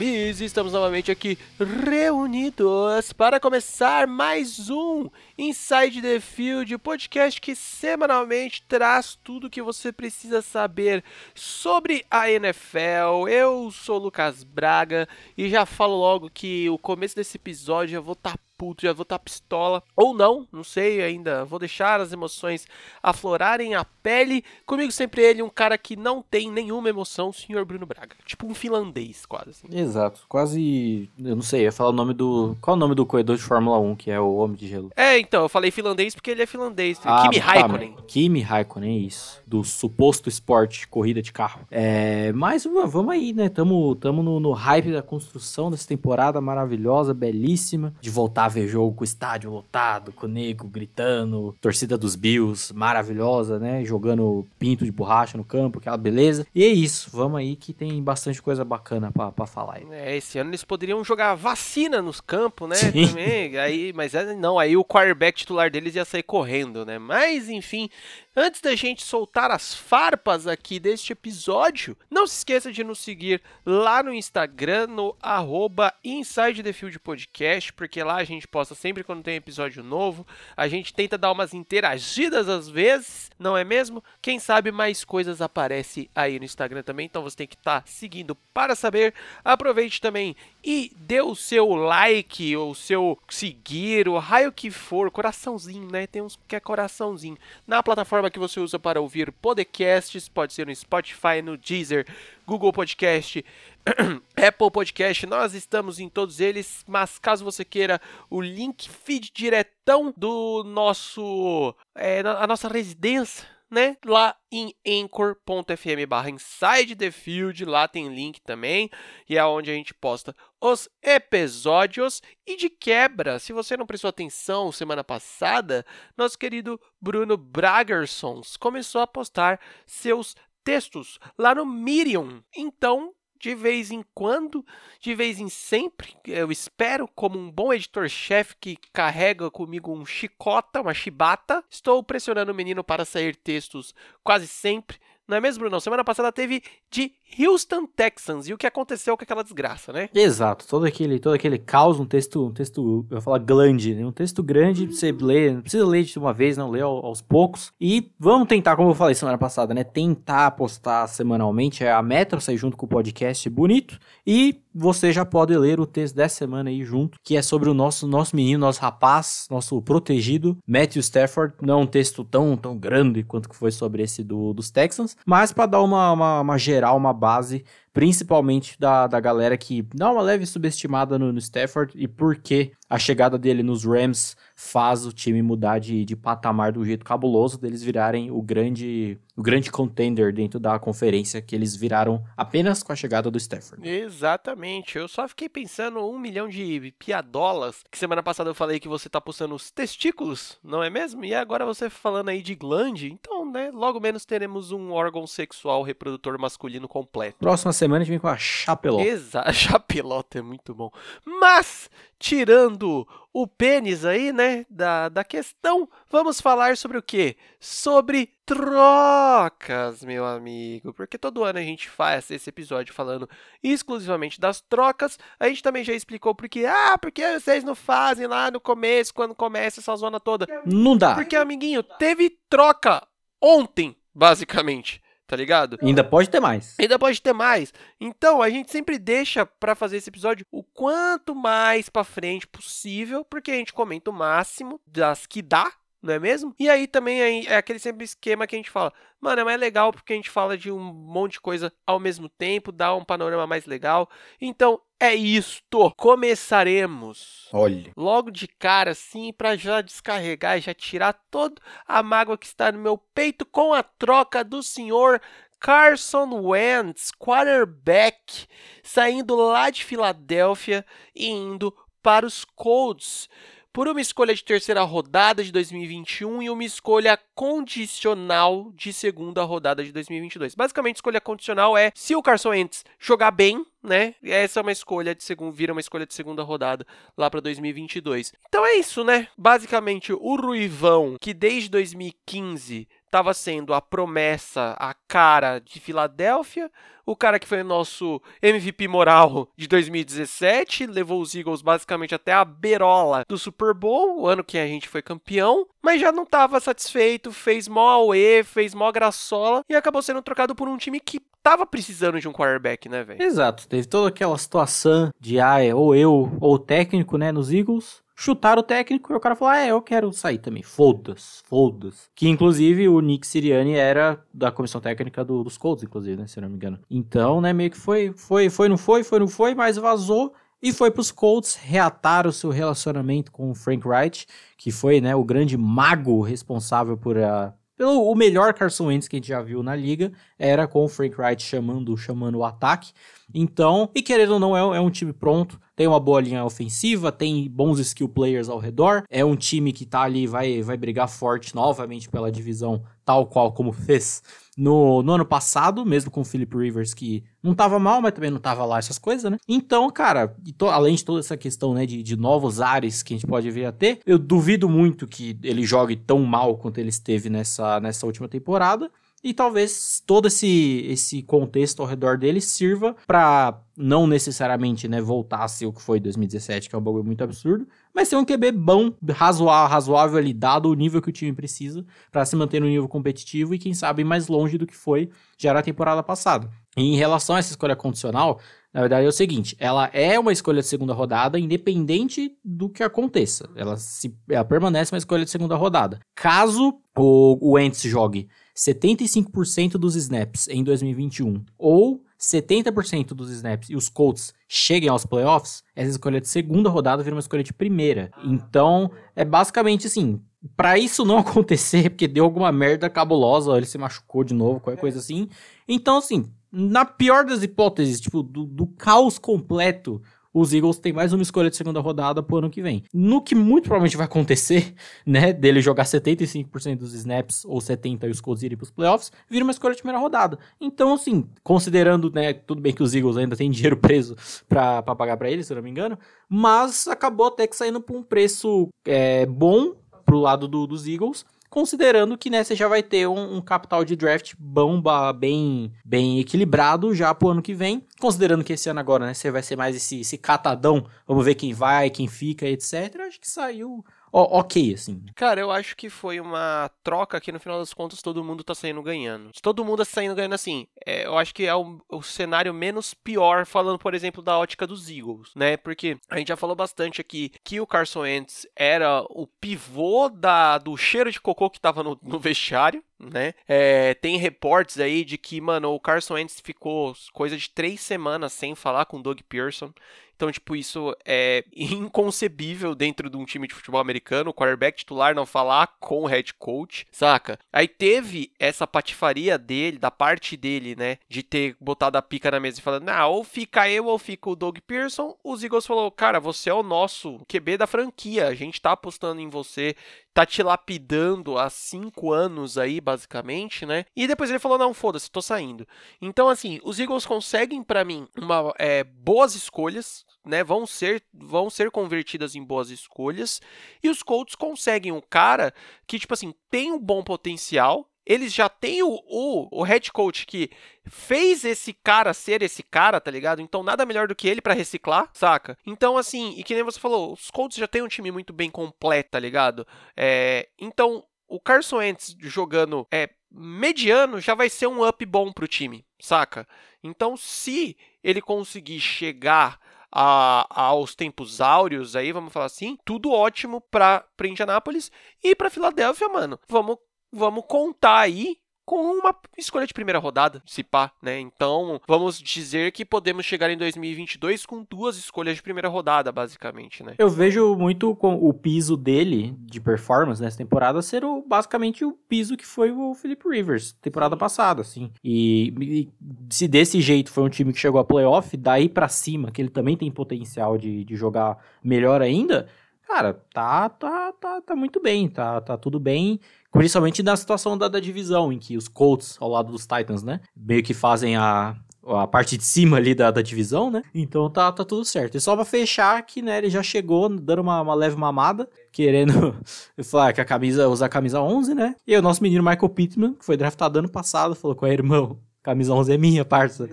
Games, estamos novamente aqui reunidos para começar mais um Inside the Field, podcast que semanalmente traz tudo que você precisa saber sobre a NFL. Eu sou o Lucas Braga e já falo logo que o começo desse episódio eu vou estar tá puto, já vou estar tá pistola. Ou não, não sei ainda. Vou deixar as emoções aflorarem a pele. Comigo sempre ele, um cara que não tem nenhuma emoção, o senhor Bruno Braga. Tipo um finlandês, quase. Assim. Exato. Quase. Eu não sei, eu ia falar o nome do. Qual é o nome do corredor de Fórmula 1, que é o Homem de Gelo? É, então, eu falei finlandês porque ele é finlandês. Ah, Kimi tá, Raikkonen. Tá, Kimi Raikkonen, isso. Do suposto esporte, corrida de carro. É. Mas vamos aí, né? Tamo, tamo no, no hype da construção dessa temporada maravilhosa, belíssima. De voltar ver jogo com o estádio lotado, com o nego gritando, torcida dos Bills maravilhosa, né? Jogando pinto de borracha no campo, aquela beleza. E é isso, vamos aí que tem bastante coisa bacana para falar. Aí. É, esse ano eles poderiam jogar vacina nos campos, né? Sim. Também, aí, mas é, não, aí o quarterback titular deles ia sair correndo, né? Mas enfim, Antes da gente soltar as farpas aqui deste episódio, não se esqueça de nos seguir lá no Instagram, no arroba Inside the Field Podcast, porque lá a gente posta sempre quando tem episódio novo. A gente tenta dar umas interagidas às vezes, não é mesmo? Quem sabe mais coisas aparecem aí no Instagram também, então você tem que estar tá seguindo para saber. Aproveite também e dê o seu like, o seu seguir, o raio que for, coraçãozinho, né? Tem uns que é coraçãozinho. Na plataforma que você usa para ouvir podcasts, pode ser no Spotify, no Deezer, Google Podcast, Apple Podcast, nós estamos em todos eles, mas caso você queira o link feed diretão do nosso, é, a nossa residência, né? Lá em anchor.fm barra inside the field, lá tem link também, e é onde a gente posta os episódios. E de quebra, se você não prestou atenção semana passada, nosso querido Bruno Bragersons começou a postar seus textos lá no Medium. Então, de vez em quando, de vez em sempre, eu espero, como um bom editor-chefe que carrega comigo um chicota, uma chibata, estou pressionando o menino para sair textos quase sempre não é mesmo, Bruno? Semana passada teve de Houston Texans e o que aconteceu com aquela desgraça, né? Exato, todo aquele, todo aquele caos, um texto, um texto, eu vou falar grande, né? Um texto grande, você lê, não precisa ler de uma vez, não, lê aos poucos. E vamos tentar, como eu falei semana passada, né? Tentar postar semanalmente, é a meta, sair junto com o podcast bonito. E você já pode ler o texto dessa semana aí junto, que é sobre o nosso, nosso menino, nosso rapaz, nosso protegido, Matthew Stafford. Não é um texto tão, tão grande quanto que foi sobre esse do, dos Texans, mas para dar uma, uma, uma, geral, uma base, principalmente da, da galera que dá uma leve subestimada no, no Stafford e por que a chegada dele nos Rams faz o time mudar de, de patamar do jeito cabuloso, deles virarem o grande o grande contender dentro da conferência que eles viraram apenas com a chegada do Stafford. Exatamente. Eu só fiquei pensando um milhão de piadolas que semana passada eu falei que você tá postando os testículos, não é mesmo? E agora você falando aí de glande, então, né, logo menos teremos um órgão sexual reprodutor masculino completo. Próxima semana a gente vem com a chapelota. Exato, chapelota é muito bom. Mas, tirando o pênis aí, né, da, da questão, vamos falar sobre o quê? Sobre trocas, meu amigo. Porque todo ano a gente faz esse episódio falando exclusivamente das trocas. A gente também já explicou porque, ah, porque vocês não fazem lá no começo, quando começa essa zona toda. Não dá. Porque, amiguinho, teve troca ontem, basicamente tá ligado? Ainda pode ter mais. Ainda pode ter mais. Então, a gente sempre deixa para fazer esse episódio o quanto mais para frente possível, porque a gente comenta o máximo das que dá, não é mesmo? E aí também é aquele sempre esquema que a gente fala, mano, é mais legal porque a gente fala de um monte de coisa ao mesmo tempo, dá um panorama mais legal. Então, é isto. Começaremos. Olha. Logo de cara, assim, para já descarregar e já tirar toda a mágoa que está no meu peito com a troca do senhor Carson Wentz, quarterback, saindo lá de Filadélfia e indo para os Colts por uma escolha de terceira rodada de 2021 e uma escolha condicional de segunda rodada de 2022. Basicamente, escolha condicional é se o Carson Wentz jogar bem, né? Essa é uma escolha de segundo, vira uma escolha de segunda rodada lá para 2022. Então é isso, né? Basicamente, o Ruivão, que desde 2015 estava sendo a promessa, a cara de Filadélfia, o cara que foi nosso MVP moral de 2017, levou os Eagles basicamente até a berola do Super Bowl, o ano que a gente foi campeão, mas já não estava satisfeito, fez mó auê, fez mó graçola e acabou sendo trocado por um time que tava precisando de um quarterback, né, velho? Exato, teve toda aquela situação de ah, é ou eu ou o técnico, né, nos Eagles chutaram o técnico e o cara falou: Ah, é, eu quero sair também. Foda-se, foda-se. Que inclusive o Nick Siriani era da comissão técnica do, dos Colts, inclusive, né? Se não me engano. Então, né, meio que foi, foi, foi, não foi, foi, não foi, mas vazou. E foi para os Colts reatar o seu relacionamento com o Frank Wright, que foi né, o grande mago responsável por a, pelo o melhor Carson Wentz que a gente já viu na liga, era com o Frank Wright chamando, chamando o ataque. Então, e querendo ou não, é, é um time pronto tem uma boa linha ofensiva, tem bons skill players ao redor. É um time que tá ali, vai, vai brigar forte novamente pela divisão, tal qual como fez no, no ano passado, mesmo com o Philip Rivers, que não tava mal, mas também não tava lá essas coisas, né? Então, cara, to, além de toda essa questão, né, de, de novos ares que a gente pode vir a ter, eu duvido muito que ele jogue tão mal quanto ele esteve nessa, nessa última temporada. E talvez todo esse, esse contexto ao redor dele sirva para não necessariamente né, voltar a ser o que foi 2017, que é um bagulho muito absurdo, mas ser um QB bom, razoável, razoável ali, dado o nível que o time precisa para se manter no nível competitivo e quem sabe mais longe do que foi já na temporada passada. E em relação a essa escolha condicional, na verdade é o seguinte, ela é uma escolha de segunda rodada independente do que aconteça. Ela, se, ela permanece uma escolha de segunda rodada. Caso o, o Ents jogue 75% dos snaps em 2021 ou 70% dos snaps e os Colts cheguem aos playoffs, essa escolha de segunda rodada vira uma escolha de primeira. Então, é basicamente assim, para isso não acontecer, porque deu alguma merda cabulosa, ele se machucou de novo, qualquer coisa assim. Então, assim, na pior das hipóteses, tipo, do, do caos completo, os Eagles têm mais uma escolha de segunda rodada pro ano que vem. No que muito provavelmente vai acontecer, né, dele jogar 75% dos snaps ou 70% e os Colts irem pros playoffs, vira uma escolha de primeira rodada. Então, assim, considerando, né, tudo bem que os Eagles ainda têm dinheiro preso pra pagar para eles, se eu não me engano, mas acabou até que saindo por um preço é, bom pro lado do, dos Eagles, considerando que né, você já vai ter um, um, capital de draft bomba bem, bem equilibrado já pro ano que vem, considerando que esse ano agora né, você vai ser mais esse, esse catadão, vamos ver quem vai, quem fica, etc. Acho que saiu ok, assim. Cara, eu acho que foi uma troca que no final das contas todo mundo tá saindo ganhando. Todo mundo tá saindo ganhando assim, é, eu acho que é o, o, cenário menos pior, falando, por exemplo, da ótica dos Eagles, né? Porque a gente já falou bastante aqui que o Carson Wentz era o pivô da, do cheiro de cocô que tava no, no vestiário, né? É, tem reportes aí de que, mano, o Carson Wentz ficou coisa de três semanas sem falar com o Doug Pearson. Então, tipo, isso é inconcebível dentro de um time de futebol americano, o quarterback titular não falar com o head coach, saca? Aí teve essa patifaria dele, da parte dele, né, de ter botado a pica na mesa e falando, não, ou fica eu ou fica o Doug Pearson. Os Eagles falou, cara, você é o nosso QB da franquia, a gente tá apostando em você, tá te lapidando há cinco anos aí, basicamente, né? E depois ele falou, não, foda-se, tô saindo. Então, assim, os Eagles conseguem para mim uma, é, boas escolhas, né, vão ser vão ser convertidas em boas escolhas e os Colts conseguem um cara que tipo assim tem um bom potencial eles já têm o, o, o head coach que fez esse cara ser esse cara, tá ligado? Então nada melhor do que ele para reciclar, saca? Então assim, e que nem você falou, os Colts já têm um time muito bem completo, tá ligado? É, então o Carson Wentz jogando é, mediano já vai ser um up bom pro time, saca? Então se ele conseguir chegar a, aos tempos áureos aí, vamos falar assim, tudo ótimo para Indianápolis e para Filadélfia, mano. Vamos vamos contar aí com uma escolha de primeira rodada, se pá, né? Então, vamos dizer que podemos chegar em 2022 com duas escolhas de primeira rodada, basicamente, né? Eu vejo muito com o piso dele de performance nessa temporada ser o, basicamente o piso que foi o Philip Rivers temporada passada, assim. E, e, se desse jeito foi um time que chegou a playoff, daí para cima, que ele também tem potencial de, de jogar melhor ainda, cara, tá, tá, tá, tá muito bem, tá, tá tudo bem. Principalmente na situação da, da divisão, em que os Colts, ao lado dos Titans, né? Meio que fazem a, a parte de cima ali da, da divisão, né? Então tá, tá tudo certo. E só pra fechar que, né, ele já chegou dando uma, uma leve mamada, querendo falar que a camisa, usar a camisa 11, né? E o nosso menino Michael Pittman, que foi draftado ano passado, falou com a irmão, camisa 11 é minha, parça.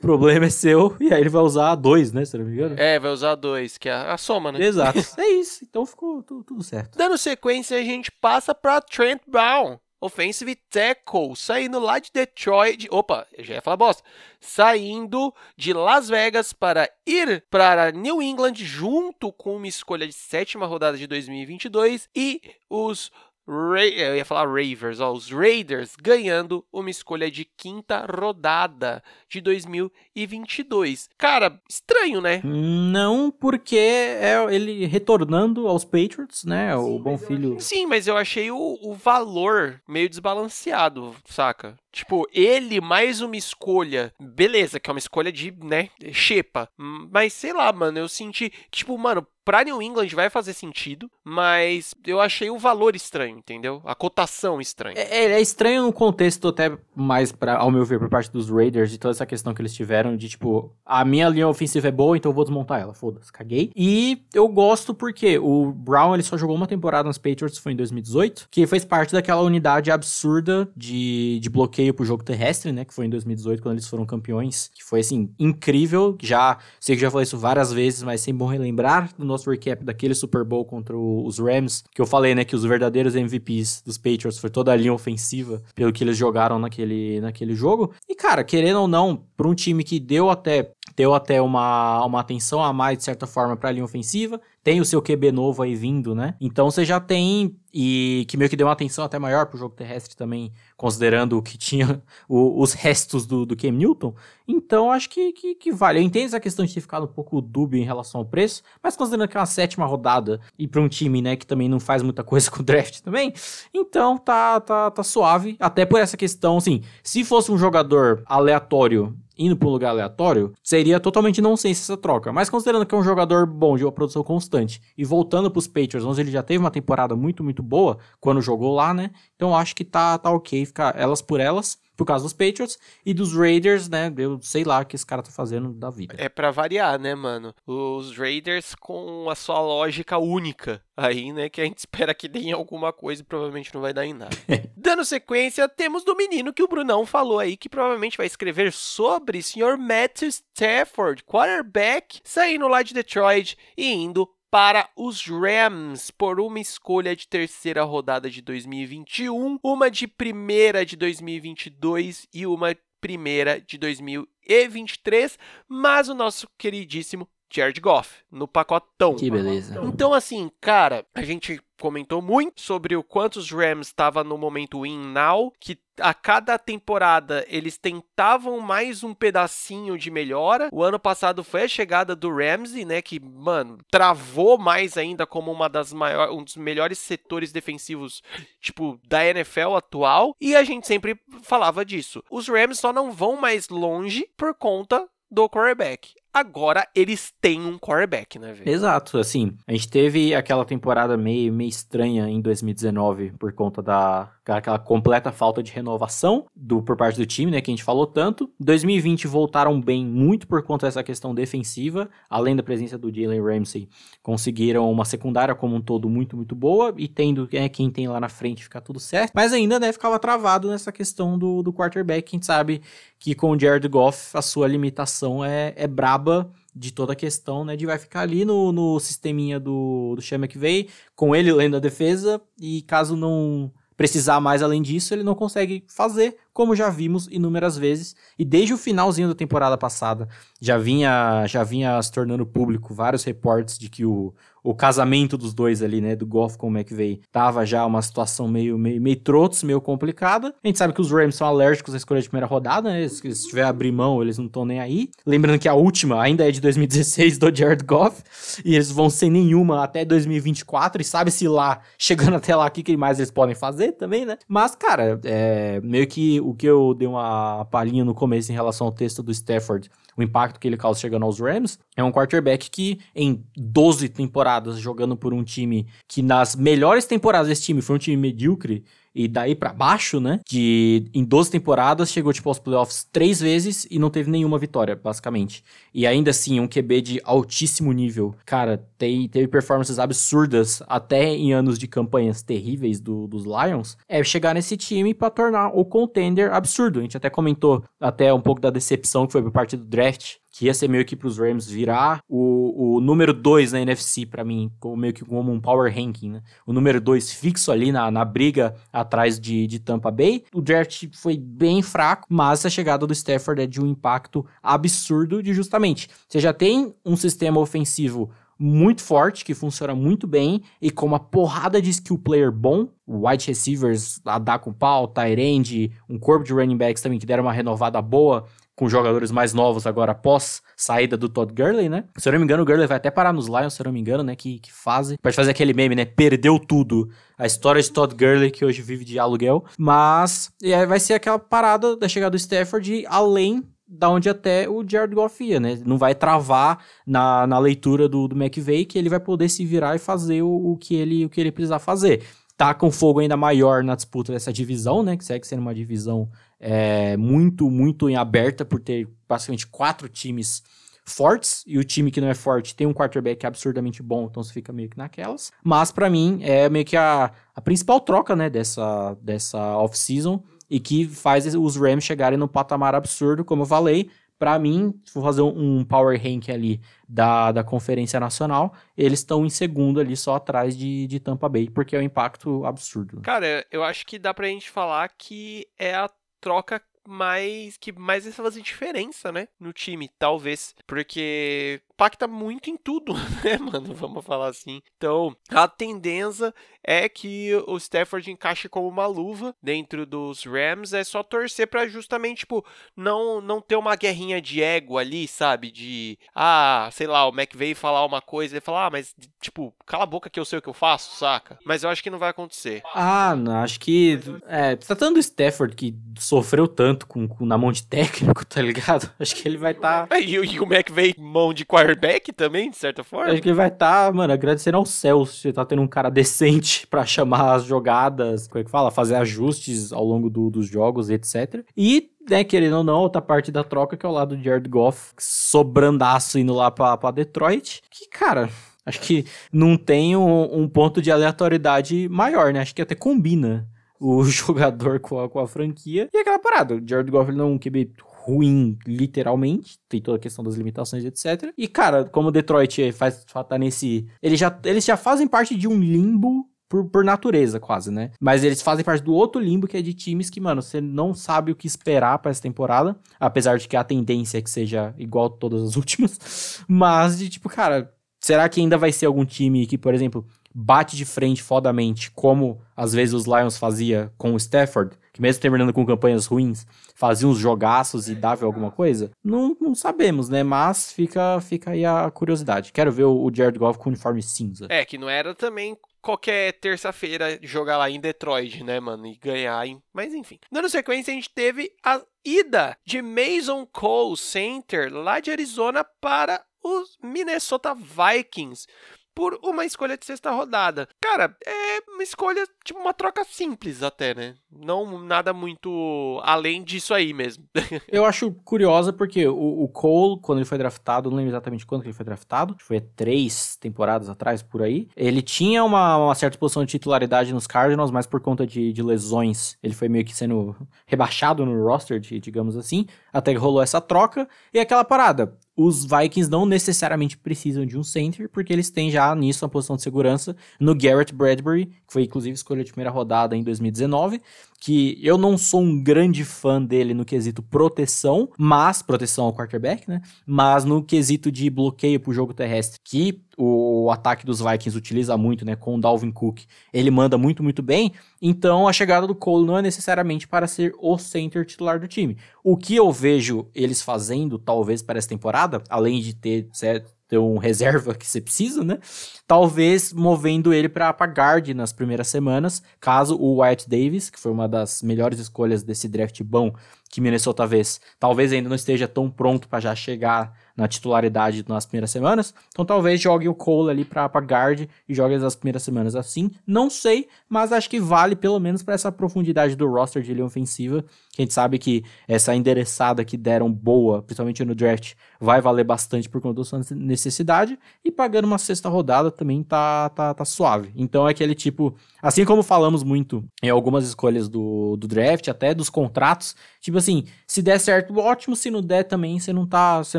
O problema é seu, e aí ele vai usar a 2, né, se não me engano? É, vai usar a 2, que é a, a soma, né? Exato. é isso, então ficou tudo, tudo certo. Dando sequência, a gente passa pra Trent Brown. Offensive tackle, saindo lá de Detroit. Opa, eu já ia falar bosta. Saindo de Las Vegas para ir para New England junto com uma escolha de sétima rodada de 2022 e os Ra eu ia falar Ravers, ó, os Raiders ganhando uma escolha de quinta rodada de 2022. Cara, estranho, né? Não, porque é ele retornando aos Patriots, né? O Sim, bom filho. Achei... Sim, mas eu achei o, o valor meio desbalanceado, saca? Tipo, ele mais uma escolha. Beleza, que é uma escolha de, né, xepa. Mas sei lá, mano, eu senti que, tipo, mano, pra New England vai fazer sentido, mas eu achei o valor estranho, entendeu? A cotação estranha. É, é, é estranho no contexto, até mais, pra, ao meu ver, por parte dos Raiders, de toda essa questão que eles tiveram, de tipo, a minha linha ofensiva é boa, então eu vou desmontar ela. Foda-se, caguei. E eu gosto porque o Brown, ele só jogou uma temporada nos Patriots, foi em 2018, que fez parte daquela unidade absurda de, de bloqueio pro jogo terrestre, né? Que foi em 2018, quando eles foram campeões. Que foi, assim, incrível. Já, sei que já falei isso várias vezes, mas sempre bom relembrar nosso recap daquele Super Bowl contra os Rams. Que eu falei, né? Que os verdadeiros MVPs dos Patriots foi toda a linha ofensiva, pelo que eles jogaram naquele, naquele jogo. E, cara, querendo ou não, para um time que deu até deu até uma, uma atenção a mais, de certa forma, para a linha ofensiva. Tem o seu QB novo aí vindo, né? Então você já tem. E que meio que deu uma atenção até maior pro jogo terrestre também, considerando o que tinha o, os restos do, do Cam Newton. Então acho que, que, que, vale. Eu entendo essa questão de ter ficado um pouco dúbio em relação ao preço, mas considerando que é uma sétima rodada e para um time, né, que também não faz muita coisa com o draft também, então tá, tá, tá suave. Até por essa questão, assim, se fosse um jogador aleatório indo para um lugar aleatório, seria totalmente nonsense essa troca. Mas considerando que é um jogador bom de uma produção constante e voltando para os Patriots, onde ele já teve uma temporada muito, muito boa quando jogou lá, né? Então acho que tá, tá ok ficar elas por elas por causa dos Patriots e dos Raiders, né? Eu sei lá o que esse cara tá fazendo da vida. É para variar, né, mano? Os Raiders com a sua lógica única aí, né? Que a gente espera que dê em alguma coisa e provavelmente não vai dar em nada. Dando sequência, temos do menino que o Brunão falou aí, que provavelmente vai escrever sobre o Sr. Matthew Stafford, quarterback, saindo lá de Detroit e indo para os Rams por uma escolha de terceira rodada de 2021, uma de primeira de 2022 e uma primeira de 2023, mas o nosso queridíssimo Jared Goff no pacotão. Que beleza. Então assim, cara, a gente comentou muito sobre o quanto os Rams estava no momento win now, que a cada temporada eles tentavam mais um pedacinho de melhora. O ano passado foi a chegada do Ramsey, né, que, mano, travou mais ainda como uma das maiores, um dos melhores setores defensivos, tipo, da NFL atual, e a gente sempre falava disso. Os Rams só não vão mais longe por conta do quarterback agora eles têm um quarterback, né, velho? Exato, assim, a gente teve aquela temporada meio, meio estranha em 2019 por conta da aquela completa falta de renovação do por parte do time, né, que a gente falou tanto. 2020 voltaram bem muito por conta dessa questão defensiva, além da presença do Jalen Ramsey, conseguiram uma secundária como um todo muito, muito boa e tendo é, quem tem lá na frente ficar tudo certo, mas ainda, né, ficava travado nessa questão do, do quarterback, gente sabe que com o Jared Goff a sua limitação é, é braba de toda a questão, né, de vai ficar ali no, no sisteminha do, do Sean McVay, com ele lendo a defesa, e caso não precisar mais além disso, ele não consegue fazer, como já vimos inúmeras vezes, e desde o finalzinho da temporada passada. Já vinha já vinha se tornando público vários reportes de que o, o casamento dos dois ali, né, do Goff com o McVay, tava já uma situação meio, meio, meio trotos, meio complicada. A gente sabe que os Rams são alérgicos à escolha de primeira rodada, né, se, se tiver abrir mão, eles não estão nem aí. Lembrando que a última ainda é de 2016 do Jared Goff, e eles vão sem nenhuma até 2024, e sabe-se lá, chegando até lá, o que mais eles podem fazer também, né. Mas, cara, é, meio que o que eu dei uma palhinha no começo em relação ao texto do Stafford, o impacto que ele causa chegando aos Rams, é um quarterback que em 12 temporadas jogando por um time que nas melhores temporadas desse time foi um time medíocre, e daí para baixo, né? De em 12 temporadas chegou tipo aos playoffs três vezes e não teve nenhuma vitória, basicamente. E ainda assim, um QB de altíssimo nível. Cara, tem, teve performances absurdas até em anos de campanhas terríveis do, dos Lions. É chegar nesse time para tornar o contender absurdo. A gente até comentou até um pouco da decepção que foi por parte do draft que ia ser meio que pros Rams virar o, o número 2 na NFC para mim, como, meio que como um power ranking, né? O número 2 fixo ali na, na briga atrás de, de Tampa Bay. O draft foi bem fraco, mas a chegada do Stafford é de um impacto absurdo de justamente, você já tem um sistema ofensivo muito forte, que funciona muito bem, e com uma porrada de skill player bom, wide receivers a dar com pau, tight end, um corpo de running backs também que deram uma renovada boa, com jogadores mais novos agora após saída do Todd Gurley, né? Se eu não me engano, o Gurley vai até parar nos Lions, se eu não me engano, né? Que, que fazem. Pode fazer aquele meme, né? Perdeu tudo. A história de Todd Gurley, que hoje vive de aluguel. Mas é, vai ser aquela parada da chegada do Stafford além da onde até o Jared Goff ia, né? Não vai travar na, na leitura do, do McVay, que ele vai poder se virar e fazer o, o, que, ele, o que ele precisar fazer. Tá com fogo ainda maior na disputa dessa divisão, né? Que segue sendo uma divisão é, muito, muito em aberta por ter basicamente quatro times fortes e o time que não é forte tem um quarterback absurdamente bom, então você fica meio que naquelas. Mas para mim é meio que a, a principal troca, né, dessa dessa off-season e que faz os Rams chegarem no patamar absurdo, como eu falei. Para mim, se for fazer um power rank ali da, da Conferência Nacional, eles estão em segundo ali, só atrás de, de Tampa Bay, porque é um impacto absurdo. Cara, eu acho que dá pra gente falar que é a troca mais que mais vai fazer diferença, né, no time, talvez, porque impacta muito em tudo, né, mano? Vamos falar assim. Então, a tendência é que o Stafford encaixe como uma luva dentro dos Rams. É só torcer para justamente, tipo, não, não ter uma guerrinha de ego ali, sabe? De, ah, sei lá, o McVeigh falar uma coisa e falar, ah, mas, tipo, cala a boca que eu sei o que eu faço, saca? Mas eu acho que não vai acontecer. Ah, não, acho que. É, tratando do Stafford, que sofreu tanto com, com na mão de técnico, tá ligado? Acho que ele vai estar. Tá... E, e o McVeigh, mão de quarterback quarterback também, de certa forma. Acho que ele vai estar, tá, mano, agradecendo ao céu se tá tendo um cara decente para chamar as jogadas, como é que fala? Fazer ajustes ao longo do, dos jogos, etc. E né, querendo ou não, outra parte da troca, que é o lado do Jared Goff, sobrandaço indo lá pra, pra Detroit. Que, cara, acho que não tem um, um, ponto de aleatoriedade maior, né? Acho que até combina o jogador com a, com a franquia. E aquela parada, o Jared Goff não é um QB ruim, literalmente. Tem toda a questão das limitações, etc. E, cara, como Detroit faz tá nesse. Eles já, eles já fazem parte de um limbo por, por, natureza, quase, né? Mas eles fazem parte do outro limbo que é de times que, mano, você não sabe o que esperar para essa temporada. Apesar de que a tendência é que seja igual todas as últimas. Mas de tipo, cara, será que ainda vai ser algum time que, por exemplo, bate de frente fodamente, como às vezes os Lions fazia com o Stafford? que mesmo terminando com campanhas ruins, fazia uns jogaços e dava alguma coisa? Não, não sabemos, né? Mas fica, fica aí a curiosidade. Quero ver o, Jared Goff com uniforme cinza. É, que não era também qualquer terça-feira jogar lá em Detroit, né, mano? E ganhar. Em... Mas enfim. Dando sequência, a gente teve a ida de Mason Cole Center lá de Arizona para os Minnesota Vikings por uma escolha de sexta rodada. Cara, é uma escolha, tipo, uma troca simples até, né? Não nada muito além disso aí mesmo. Eu acho curiosa porque o, o, Cole, quando ele foi draftado, não lembro exatamente quando ele foi draftado, foi três temporadas atrás, por aí. Ele tinha uma, uma certa posição de titularidade nos Cardinals, mas por conta de, de lesões, ele foi meio que sendo rebaixado no roster, digamos assim, até que rolou essa troca. E aquela parada, os Vikings não necessariamente precisam de um center, porque eles têm já nisso uma posição de segurança no Garrett Bradbury, que foi inclusive escolha de primeira rodada em 2019, que eu não sou um grande fã dele no quesito proteção, mas proteção ao quarterback, né? Mas no quesito de bloqueio pro jogo terrestre, que o ataque dos Vikings utiliza muito, né, com o Dalvin Cook. Ele manda muito, muito bem. Então, a chegada do Cole não é necessariamente para ser o center titular do time. O que eu vejo eles fazendo, talvez, para essa temporada, além de ter certo, ter um reserva que você precisa, né? Talvez movendo ele para guard nas primeiras semanas, caso o Wyatt Davis, que foi uma das melhores escolhas desse draft bom, que Minnesota vê. Talvez ainda não esteja tão pronto para já chegar na titularidade nas primeiras semanas. Então talvez jogue o Cole ali para guard e jogue as primeiras semanas assim. Não sei, mas acho que vale pelo menos para essa profundidade do roster de linha ofensiva. A gente sabe que essa endereçada que deram boa, principalmente no draft, vai valer bastante por conta da sua necessidade. E pagando uma sexta rodada também tá, tá, tá suave. Então é aquele tipo, assim como falamos muito em algumas escolhas do, do draft, até dos contratos, tipo assim, se der certo, ótimo, se não der também, você não tá, você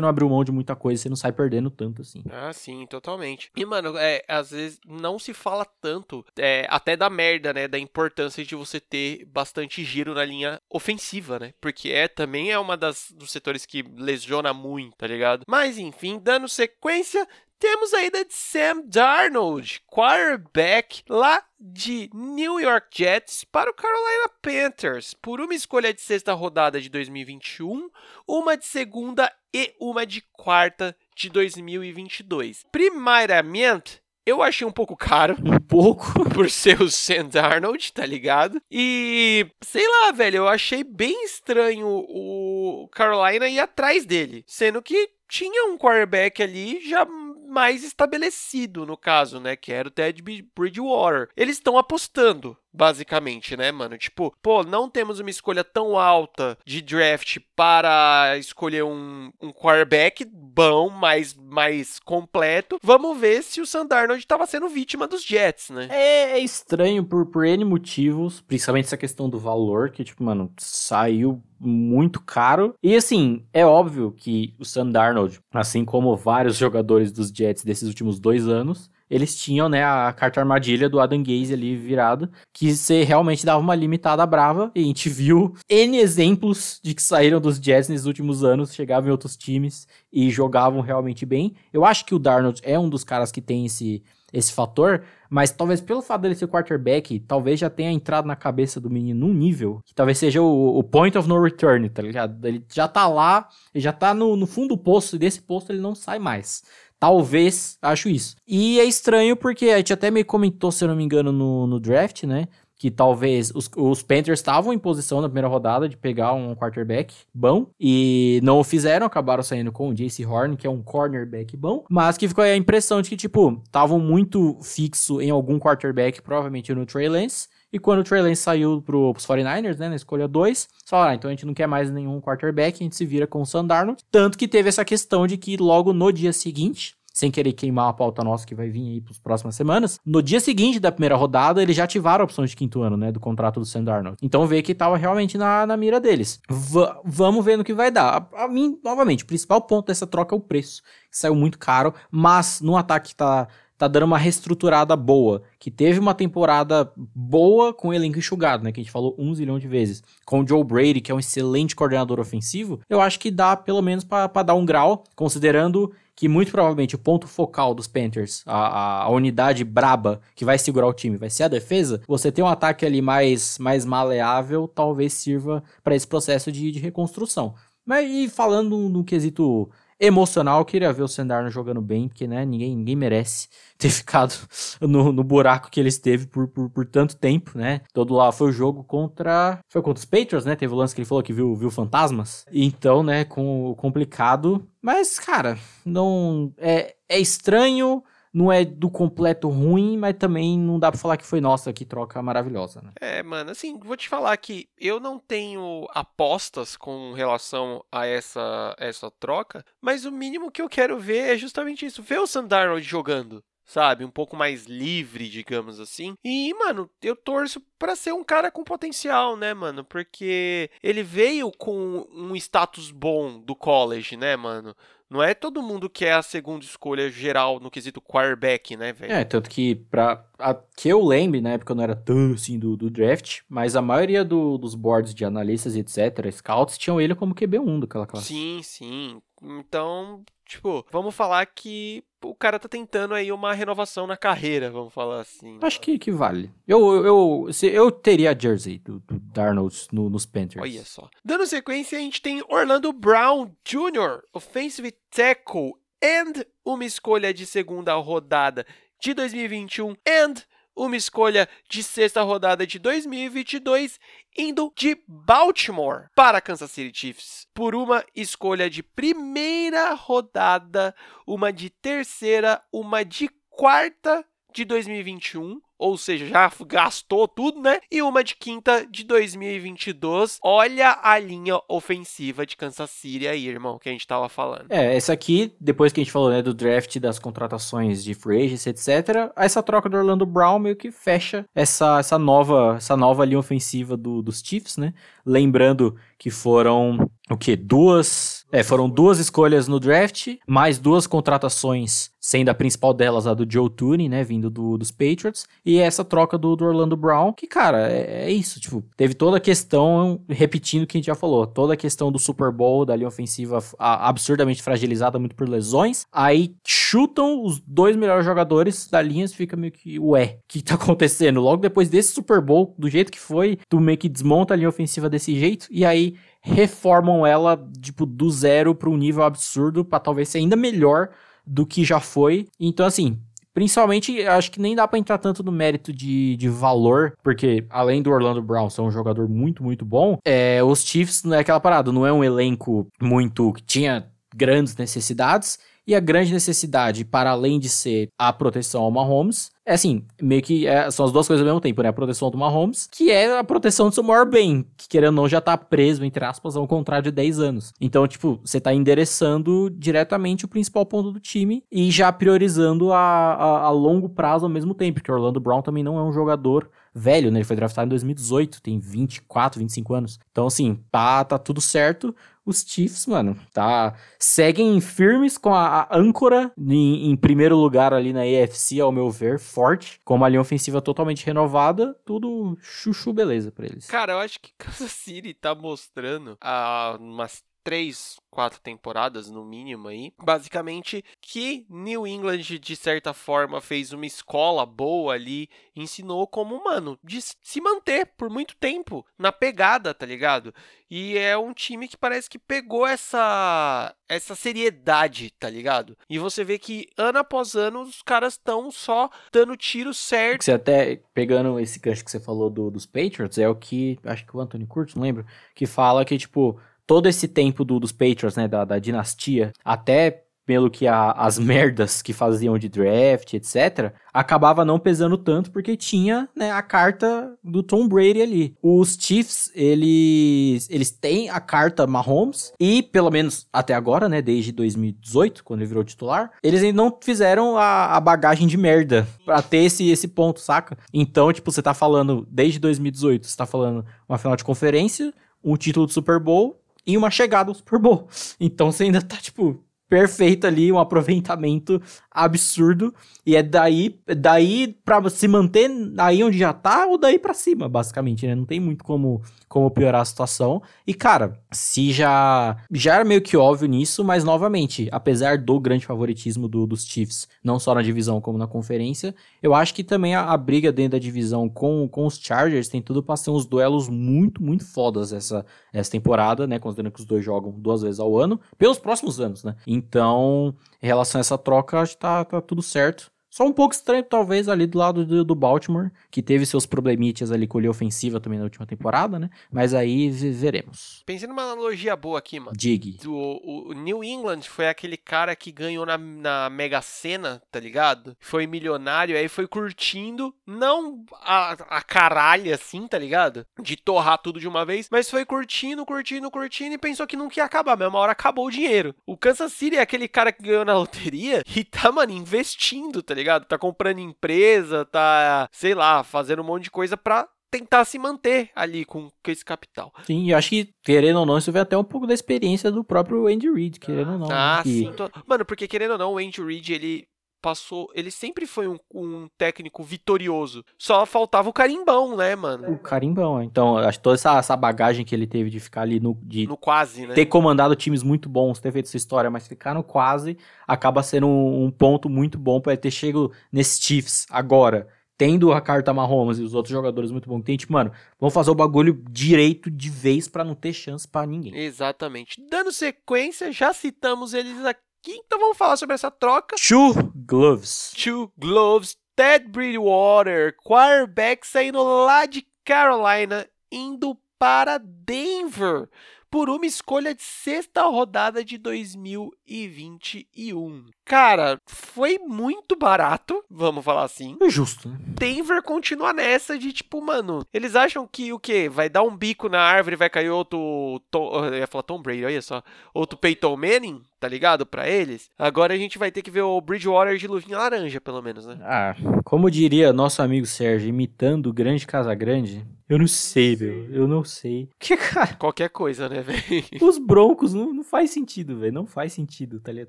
não abriu mão de muita coisa, você não sai perdendo tanto assim. Ah, sim, totalmente. E, mano, é, às vezes não se fala tanto, é, até da merda, né? Da importância de você ter bastante giro na linha ofensiva, né? Porque é também é uma das dos setores que lesiona muito, tá ligado? Mas enfim, dando sequência, temos a ida de Sam Darnold, quarterback lá de New York Jets para o Carolina Panthers, por uma escolha de sexta rodada de 2021, uma de segunda e uma de quarta de 2022. Primeiramente, eu achei um pouco caro. Um pouco. Por ser o Sam Darnold, tá ligado? E sei lá, velho, eu achei bem estranho o Carolina ir atrás dele. Sendo que tinha um quarterback ali já mais estabelecido, no caso, né? Que era o Ted Bridgewater. Eles estão apostando basicamente, né, mano? Tipo, pô, não temos uma escolha tão alta de draft para escolher um, um quarterback bom, mais, mais completo. Vamos ver se o Sandarnold estava sendo vítima dos Jets, né? É, é, estranho por, por N motivos, principalmente essa questão do valor, que, tipo, mano, saiu muito caro. E assim, é óbvio que o Sam Darnold, assim como vários jogadores dos Jets desses últimos dois anos, eles tinham, né, a carta armadilha do Adam Gaze ali virada, que você realmente dava uma limitada brava, e a gente viu N exemplos de que saíram dos Jets nesses últimos anos, chegavam em outros times e jogavam realmente bem. Eu acho que o Darnold é um dos caras que tem esse, esse fator, mas talvez pelo fato dele ser quarterback, talvez já tenha entrado na cabeça do menino num nível que talvez seja o, o point of no return, tá ligado? Ele já tá lá, ele já tá no, no fundo do poço, e desse poço ele não sai mais. Talvez, acho isso. E é estranho porque a gente até me comentou, se eu não me engano, no, no draft, né? Que talvez os, os Panthers estavam em posição na primeira rodada de pegar um quarterback bom e não o fizeram, acabaram saindo com o JC Horn, que é um cornerback bom, mas que ficou a impressão de que, tipo, estavam muito fixo em algum quarterback, provavelmente no Trey Lance, e quando o Trey Lance saiu pro, pros 49ers, né, na escolha 2, falaram, ah, então a gente não quer mais nenhum quarterback, a gente se vira com o Sandarno. Tanto que teve essa questão de que logo no dia seguinte, sem querer queimar a pauta nossa que vai vir aí para as próximas semanas. No dia seguinte da primeira rodada, eles já ativaram a opção de quinto ano, né, do contrato do Sam. Então vê que estava realmente na, na mira deles. V vamos ver no que vai dar. A, a, mim, novamente, o principal ponto dessa troca é o preço. Saiu muito caro, mas no ataque tá tá dando uma reestruturada boa, que teve uma temporada boa com o elenco enxugado, né, que a gente falou um zilhão de vezes, com o Joe Brady, que é um excelente coordenador ofensivo, eu acho que dá pelo menos para dar um grau, considerando que muito provavelmente o ponto focal dos Panthers, a, a, unidade braba que vai segurar o time, vai ser a defesa, você ter um ataque ali mais, mais maleável, talvez sirva para esse processo de, de reconstrução. Mas e falando no quesito emocional. Queria ver o Sendarno jogando bem, porque né, ninguém, ninguém merece ter ficado no, no buraco que ele esteve por, por, por, tanto tempo, né? Todo lá foi o jogo contra. Foi contra os Patriots, né? Teve o lance que ele falou que viu, viu fantasmas. Então, né, com complicado. Mas, cara, não. É, é estranho não é do completo ruim, mas também não dá pra falar que foi nossa, que troca maravilhosa, né? É, mano, assim, vou te falar que eu não tenho apostas com relação a essa, essa troca, mas o mínimo que eu quero ver é justamente isso, ver o Sandarnold jogando sabe? Um pouco mais livre, digamos assim. E, mano, eu torço para ser um cara com potencial, né, mano? Porque ele veio com um status bom do college, né, mano? Não é todo mundo que é a segunda escolha geral no quesito quarterback, né, velho? É, tanto que pra. A, que eu lembre, na época eu não era tão assim do, do draft, mas a maioria do, dos boards de analistas e etc., scouts, tinham ele como QB1 daquela classe. Sim, sim. Então, tipo, vamos falar que o cara tá tentando aí uma renovação na carreira, vamos falar assim. Acho que, que vale. Eu, eu, se, eu teria a jersey do, do Darnold no, nos Panthers. Olha só. Dando sequência, a gente tem Orlando Brown Jr., offensive tackle, and uma escolha de segunda rodada de 2021, and uma escolha de sexta rodada de 2022 indo de Baltimore para Kansas City Chiefs por uma escolha de primeira rodada, uma de terceira, uma de quarta de 2021 ou seja, já gastou tudo, né? E uma de quinta de 2022. Olha a linha ofensiva de Kansas City aí, irmão, que a gente tava falando. É, essa aqui, depois que a gente falou, né, do draft, das contratações de free agents, etc., essa troca do Orlando Brown meio que fecha essa, essa, nova, essa nova linha ofensiva do, dos Chiefs, né? Lembrando que foram o que? Duas. É, foram duas escolhas no draft, mais duas contratações, sendo a principal delas a do Joe Tooney, né? Vindo do, dos Patriots. E essa troca do, do Orlando Brown, que, cara, é, é, isso. Tipo, teve toda a questão, repetindo o que a gente já falou, toda a questão do Super Bowl, da linha ofensiva a, absurdamente fragilizada, muito por lesões. Aí chutam os dois melhores jogadores da linha, fica meio que, ué, o que tá acontecendo? Logo depois desse Super Bowl, do jeito que foi, tu meio que desmonta a linha ofensiva desse jeito, e aí reformam ela, tipo, do zero para um nível absurdo, para talvez ser ainda melhor do que já foi. Então, assim, Principalmente, acho que nem dá para entrar tanto no mérito de, de valor, porque além do Orlando Brown ser um jogador muito, muito bom, é, os Chiefs não é aquela parada, não é um elenco muito que tinha grandes necessidades. E a grande necessidade, para além de ser a proteção ao Mahomes, é assim, meio que é, são as duas coisas ao mesmo tempo, né? A proteção do Mahomes, que é a proteção do seu maior bem, que querendo ou não já tá preso, entre aspas, a um contrato de 10 anos. Então, tipo, você tá endereçando diretamente o principal ponto do time e já priorizando a, a, a longo prazo ao mesmo tempo, porque o Orlando Brown também não é um jogador velho, né? Ele foi draftado em 2018, tem 24, 25 anos. Então, assim, tá, tá tudo certo os Chiefs, mano, tá seguem firmes com a, a âncora em, em, primeiro lugar ali na AFC, ao meu ver, forte, com uma linha ofensiva totalmente renovada, tudo chuchu beleza para eles. Cara, eu acho que Kansas City tá mostrando há umas três, quatro temporadas no mínimo aí. Basicamente que New England de certa forma fez uma escola boa ali, ensinou como, mano, de se manter por muito tempo na pegada, tá ligado? E é um time que parece que pegou essa essa seriedade, tá ligado? E você vê que ano após ano os caras estão só dando tiro certo. Você até pegando esse gancho que você falou do, dos Patriots, é o que acho que o Anthony Curtis, não lembro, que fala que tipo todo esse tempo do, dos Patriots, né, da, da dinastia, até pelo que a, as merdas que faziam de draft, etc., acabava não pesando tanto porque tinha né, a carta do Tom Brady ali. Os Chiefs, eles, eles têm a carta Mahomes e, pelo menos até agora, né, desde 2018, quando ele virou titular, eles ainda não fizeram a, a bagagem de merda pra ter esse, esse ponto, saca? Então, tipo, você tá falando, desde 2018, você tá falando uma final de conferência, um título de Super Bowl e uma chegada ao Super Bowl. Então você ainda tá, tipo, perfeito ali, um aproveitamento absurdo. E é daí, daí para se manter aí onde já tá, ou daí para cima, basicamente, né? Não tem muito como, como piorar a situação. E, cara, se já, já era meio que óbvio nisso, mas novamente, apesar do grande favoritismo do, dos Chiefs, não só na divisão como na conferência, eu acho que também a, a briga dentro da divisão com, com os Chargers tem tudo pra ser uns duelos muito, muito fodas essa, essa temporada, né? Considerando que os dois jogam duas vezes ao ano, pelos próximos anos, né? Então, em relação a essa troca, acho que tá, tá tudo certo. Só um pouco estranho, talvez, ali do lado do, do Baltimore, que teve seus problemites ali com a ofensiva também na última temporada, né? Mas aí veremos. Pensei numa analogia boa aqui, mano. Dig. O, o New England foi aquele cara que ganhou na, na Mega Sena, tá ligado? Foi milionário, aí foi curtindo, não a, a caralho assim, tá ligado? De torrar tudo de uma vez, mas foi curtindo, curtindo, curtindo e pensou que nunca ia acabar. Mas uma hora acabou o dinheiro. O Kansas City é aquele cara que ganhou na loteria e tá, mano, investindo, tá ligado? Ligado? Tá comprando empresa, tá, sei lá, fazendo um monte de coisa pra tentar se manter ali com, esse capital. Sim, eu acho que, querendo ou não, isso vem até um pouco da experiência do próprio Andy Reid, querendo ou não. Ah, né? sim. Tô... Mano, porque querendo ou não, o Andy Reid, ele passou. Ele sempre foi um, um, técnico vitorioso. Só faltava o carimbão, né, mano? O carimbão, então, acho que toda essa, essa bagagem que ele teve de ficar ali no. De no quase, né? Ter comandado times muito bons, ter feito essa história, mas ficar no quase acaba sendo um, um ponto muito bom para ele ter chegado nesse Chiefs agora. Tendo a carta Mahomes e os outros jogadores muito bons que tem, tipo, mano, vamos fazer o bagulho direito de vez para não ter chance para ninguém. Exatamente. Dando sequência, já citamos eles aqui, então vamos falar sobre essa troca. Two Gloves. Two Gloves Ted Bridgewater, quarterback saindo lá de Carolina, indo para Denver por uma escolha de sexta rodada de 2021. Cara, foi muito barato, vamos falar assim. É justo, né? Denver continua nessa de tipo, mano, eles acham que o quê? Vai dar um bico na árvore e vai cair outro. Tom, eu ia falar Tom Brady, olha só. Outro Peyton Manning, tá ligado? Pra eles. Agora a gente vai ter que ver o Bridgewater de luvinha laranja, pelo menos, né? Ah, como diria nosso amigo Sérgio, imitando o grande Casagrande, eu não sei, meu. Eu não sei. Que, cara. Qualquer coisa, né, velho? Os Broncos não, não faz sentido, velho. Não faz sentido, tá ligado?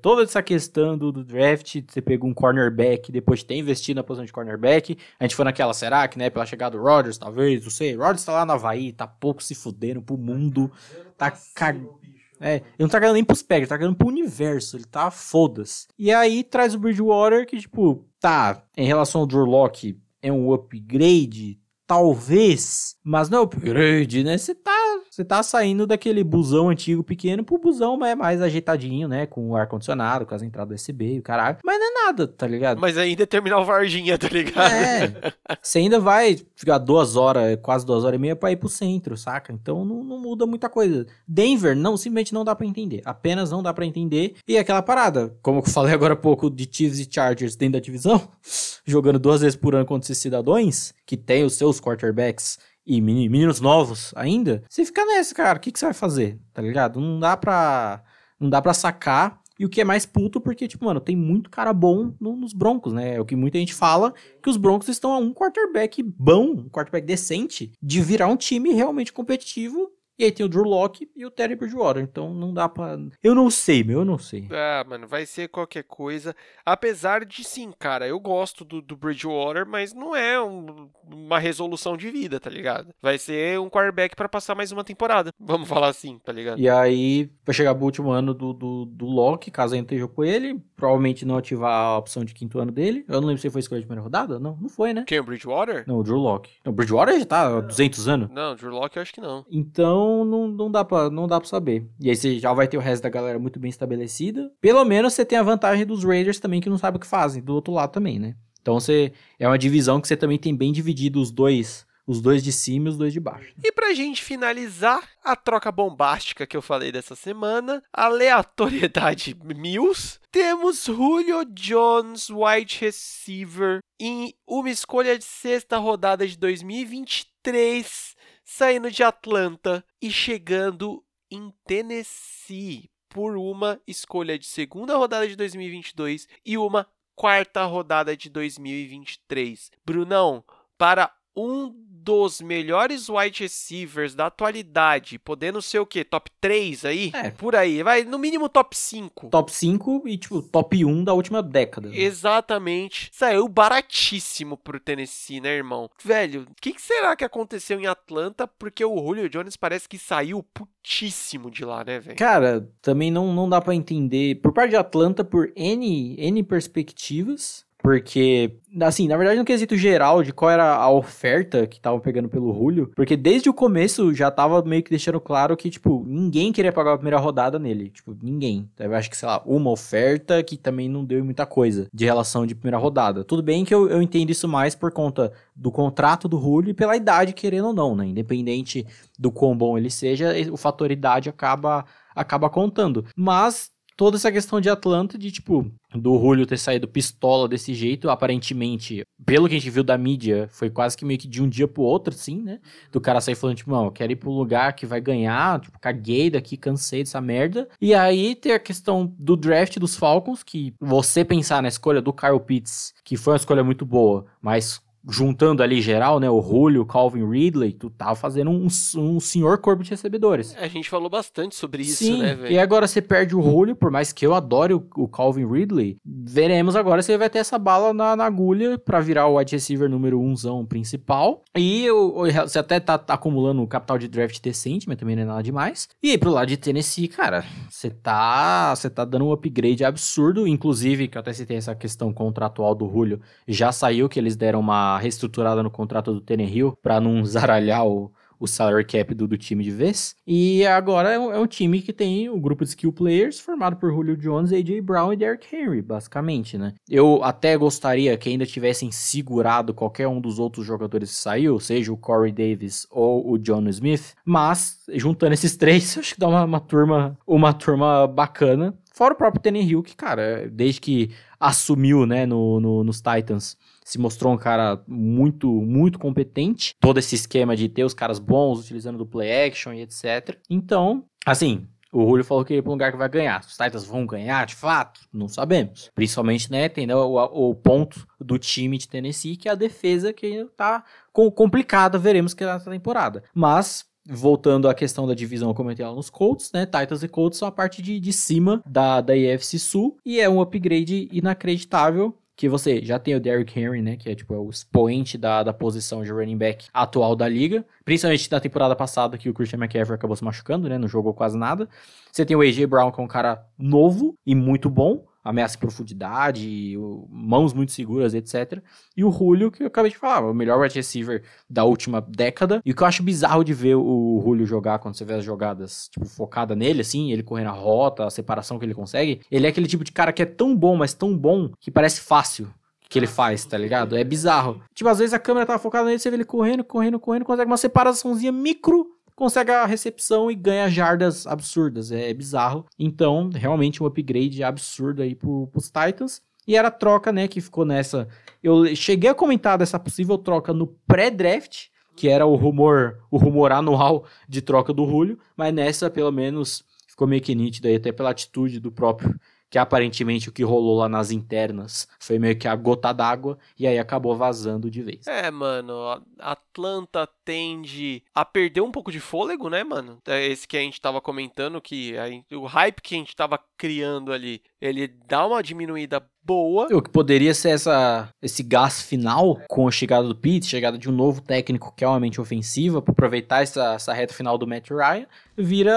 Toda essa questão do, do, draft, você pegou um cornerback, depois de ter investido na posição de cornerback. A gente foi naquela, será que, né? Pela chegada do Rodgers, talvez, não sei. Rodgers tá lá na Havaí, tá pouco se fudendo pro mundo. Tá cagando. É, ele não tá ganhando nem pros Packers, tá ganhando pro universo, ele tá foda-se. E aí traz o Bridgewater, que, tipo, tá, em relação ao Drew Locke, é um upgrade, talvez, mas não é upgrade, né? Você tá, você tá saindo daquele busão antigo pequeno pro busão é mais ajeitadinho, né? Com o ar-condicionado, com as entradas USB e o caralho. Mas não é nada, tá ligado? Mas ainda é terminal Varginha, tá ligado? É. Você ainda vai ficar duas horas, quase duas horas e meia pra ir pro centro, saca? Então não, não muda muita coisa. Denver, não, simplesmente não dá pra entender. Apenas não dá pra entender. E aquela parada, como eu falei agora há pouco de Chiefs e Chargers dentro da divisão, jogando duas vezes por ano contra esses cidadãos, que tem os seus quarterbacks e meninos novos ainda, você fica nessa, cara, o que, que você vai fazer? Tá ligado? Não dá pra. Não dá pra sacar. E o que é mais puto, porque, tipo, mano, tem muito cara bom no, nos Broncos, né? É o que muita gente fala, que os Broncos estão a um quarterback bom, um quarterback decente, de virar um time realmente competitivo e aí tem o Drew Locke e o Terry Bridgewater. Então não dá pra. Eu não sei, meu, eu não sei. Ah, mano, vai ser qualquer coisa. Apesar de sim, cara, eu gosto do, do Bridgewater, mas não é um, uma resolução de vida, tá ligado? Vai ser um quarterback para passar mais uma temporada. Vamos falar assim, tá ligado? E aí, vai chegar pro último ano do, do, do Locke, caso ainda esteja com ele, provavelmente não ativar a opção de quinto ano dele. Eu não lembro se foi escolha de primeira rodada. Não, não foi, né? Quem, o Bridgewater? Não, o Drew Locke. o Bridgewater já tá há 200 anos. Não, o Drew Locke eu acho que não. Então. Então não, não, dá pra, não dá pra saber. E aí você já vai ter o resto da galera muito bem estabelecida. Pelo menos você tem a vantagem dos Raiders também, que não sabe o que fazem, do outro lado também, né? Então você é uma divisão que você também tem bem dividido os dois. Os dois de cima e os dois de baixo. E pra gente finalizar a troca bombástica que eu falei dessa semana, aleatoriedade Mills, temos Julio Jones, wide receiver, em uma escolha de sexta rodada de 2023 saindo de Atlanta e chegando em Tennessee por uma escolha de segunda rodada de 2022 e uma quarta rodada de 2023. Brunão, para um dos melhores wide receivers da atualidade, podendo ser o quê? Top 3 aí? É. Por aí. Vai, no mínimo top 5. Top 5 e, tipo, top 1 da última década. Né? Exatamente. Saiu baratíssimo pro Tennessee, né, irmão? Velho, o que, que, será que aconteceu em Atlanta? Porque o Julio Jones parece que saiu putíssimo de lá, né, velho? Cara, também não, não dá para entender. Por parte de Atlanta, por N, N perspectivas. Porque, assim, na verdade, no quesito geral de qual era a oferta que estavam pegando pelo Julio, porque desde o começo já tava meio que deixando claro que, tipo, ninguém queria pagar a primeira rodada nele. Tipo, ninguém. Eu acho que, sei lá, uma oferta que também não deu muita coisa de relação de primeira rodada. Tudo bem que eu, eu entendo isso mais por conta do contrato do Julio e pela idade, querendo ou não, né? Independente do quão bom ele seja, o fator idade acaba acaba contando. Mas toda essa questão de Atlanta, de tipo, do Julio ter saído pistola desse jeito, aparentemente, pelo que a gente viu da mídia, foi quase que meio que de um dia pro outro, assim, né? Do cara sair falando, tipo, não, eu quero ir pro lugar que vai ganhar, tipo, caguei daqui, cansei dessa merda. E aí tem a questão do draft dos Falcons, que você pensar na escolha do Kyle Pitts, que foi uma escolha muito boa, mas juntando ali geral, né, o Julio, o Calvin Ridley, tu tava fazendo um, um senhor corpo de recebedores. A gente falou bastante sobre isso, Sim, né, velho? E agora você perde o Julio, por mais que eu adore o, o, Calvin Ridley, veremos agora se ele vai ter essa bala na, na agulha para virar o wide receiver número umzão principal. E o, você até tá, tá acumulando um capital de draft decente, mas também não é nada demais. E aí pro lado de Tennessee, cara, você tá, você tá dando um upgrade absurdo, inclusive, que eu até citei essa questão contratual do Julio, já saiu que eles deram uma reestruturada no contrato do Hill para não zaralhar o, o salary cap do, do time de vez. E agora é um, é um, time que tem um grupo de skill players formado por Julio Jones, AJ Brown e Derrick Henry, basicamente, né? Eu até gostaria que ainda tivessem segurado qualquer um dos outros jogadores que saiu, seja o Corey Davis ou o John Smith, mas juntando esses três, acho que dá uma, uma turma uma turma bacana. Fora o próprio Tenny Hill, que, cara, desde que assumiu, né, no, no, nos Titans, se mostrou um cara muito, muito competente. Todo esse esquema de ter os caras bons, utilizando do play action e etc. Então, assim, o Julio falou que ele é um lugar que vai ganhar. Os Titans vão ganhar, de fato? Não sabemos. Principalmente, né, tendo o, o, ponto do time de Tennessee, que é a defesa que tá complicada, veremos que é nessa temporada. Mas, voltando à questão da divisão, eu comentei lá nos Colts, né, Titans e Colts são a parte de, de cima da, da AFC Sul, e é um upgrade inacreditável que você já tem o Derrick Henry, né, que é tipo é o expoente da, da posição de running back atual da liga, principalmente na temporada passada que o Christian McCaffrey acabou se machucando, né, não jogou quase nada. Você tem o AJ Brown, que é um cara novo e muito bom, ameaça em profundidade, mãos muito seguras, etc. E o Julio, que eu acabei de falar, o melhor wide receiver da última década. E o que eu acho bizarro de ver o Julio jogar quando você vê as jogadas, tipo, focada nele, assim, ele correndo a rota, a separação que ele consegue. Ele é aquele tipo de cara que é tão bom, mas tão bom, que parece fácil que ele faz, tá ligado? É bizarro. Tipo, às vezes a câmera tava focada nele, você vê ele correndo, correndo, correndo, consegue uma separaçãozinha micro consegue a recepção e ganha jardas absurdas. É bizarro. Então, realmente um upgrade absurdo aí pro, pros Titans. E era a troca, né, que ficou nessa. Eu cheguei a comentar dessa possível troca no pré-draft, que era o rumor, o rumor anual de troca do Julio, mas nessa, pelo menos, ficou meio que nítido aí, até pela atitude do próprio que aparentemente o que rolou lá nas internas foi meio que a gota d'água e aí acabou vazando de vez. É, mano, Atlanta tende a perder um pouco de fôlego, né, mano? É esse que a gente tava comentando, que o hype que a gente tava criando ali, ele dá uma diminuída boa. O que poderia ser essa, esse gás final com a chegada do Pete, chegada de um novo técnico que é uma mente ofensiva, para aproveitar essa, essa reta final do Matt Ryan, vira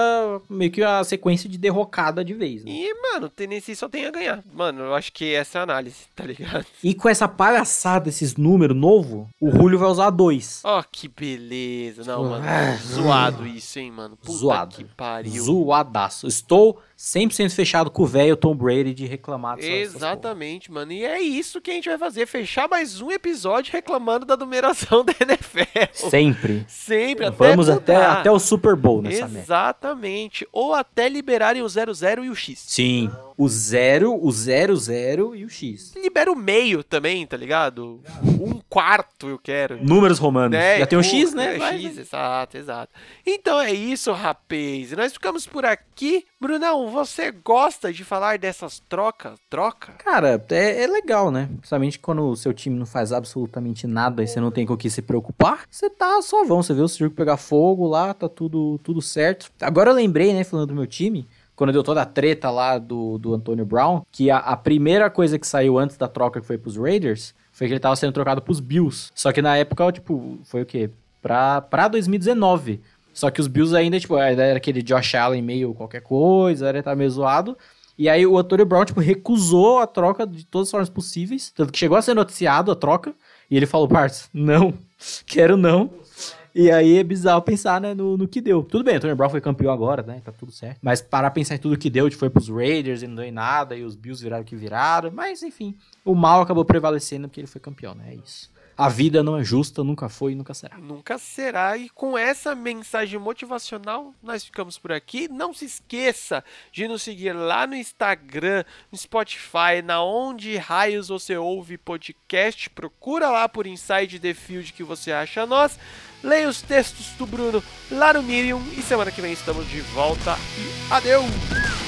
meio que a sequência de derrocada de vez. Né? E, mano, o Tennessee só tem a ganhar. Mano, eu acho que essa é a análise, tá ligado? E com essa palhaçada, esses números novo, o Julio vai usar dois. Ó, oh, que beleza. Não, mano, zoado isso, hein, mano. Puta Zoado. que pariu. Zoadaço. Estou 100% fechado com o velho Tom Brady de reclamar dessa, Exatamente, mano. E é isso que a gente vai fazer, fechar mais um episódio reclamando da numeração da NFL. Sempre. Sempre, até Vamos até, até o Super Bowl nessa Exatamente. Ou até liberarem o 00 e o X. Sim o 0, o 0, 0 e o X. Libera o meio também, tá ligado? Um quarto eu quero. Números romanos. É, Já tem o X, né? É, X, exato, exato. Então é isso, rapaz. Nós ficamos por aqui. Brunão, você gosta de falar dessas trocas? Troca? Cara, é, é legal, né? Principalmente quando o seu time não faz absolutamente nada e você não tem com o que se preocupar. Você tá só vão, você vê o circo pegar fogo lá, tá tudo, tudo certo. Agora eu lembrei, né, falando do meu time, quando deu toda a treta lá do, do Antonio Brown, que a, a primeira coisa que saiu antes da troca que foi pros Raiders foi que ele tava sendo trocado pros Bills. Só que na época, tipo, foi o quê? Pra, pra 2019. Só que os Bills ainda, tipo, era aquele Josh Allen meio qualquer coisa, era tá meio zoado. E aí o Antonio Brown, tipo, recusou a troca de todas as formas possíveis. Tanto que chegou a ser noticiado a troca. E ele falou, parça, não, quero não. E aí é bizarro pensar, né, no, no que deu. Tudo bem, o Tony Brown foi campeão agora, né? Tá tudo certo. Mas parar pensar em tudo que deu, de foi pros Raiders e não deu em nada, e os Bills viraram o que viraram. Mas, enfim, o mal acabou prevalecendo porque ele foi campeão, né? É isso. A vida não é justa, nunca foi e nunca será. Nunca será. E com essa mensagem motivacional, nós ficamos por aqui. Não se esqueça de nos seguir lá no Instagram, no Spotify, na onde raios você ouve podcast. Procura lá por Inside the Field que você acha nós. Leia os textos do Bruno lá no Medium. E semana que vem estamos de volta. E adeus!